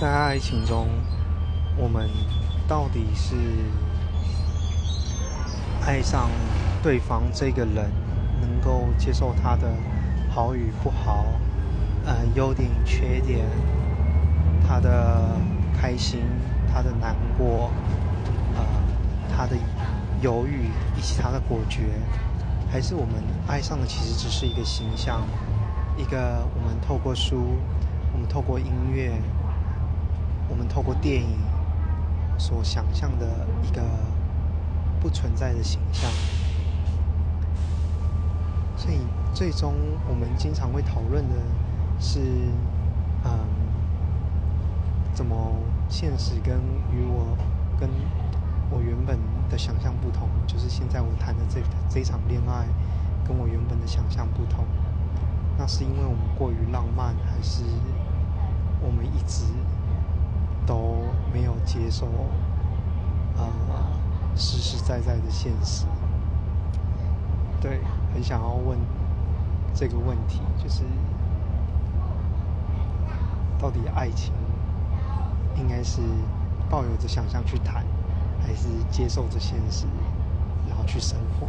在爱情中，我们到底是爱上对方这个人，能够接受他的好与不好，呃，优点缺点，他的开心，他的难过，呃，他的犹豫以及他的果决，还是我们爱上的其实只是一个形象，一个我们透过书，我们透过音乐。透过电影所想象的一个不存在的形象，所以最终我们经常会讨论的是，嗯，怎么现实跟与我跟我原本的想象不同？就是现在我谈的这这场恋爱跟我原本的想象不同，那是因为我们过于浪漫，还是我们一直？接受，呃，实实在在的现实。对，很想要问这个问题，就是到底爱情应该是抱有着想象去谈，还是接受着现实，然后去生活？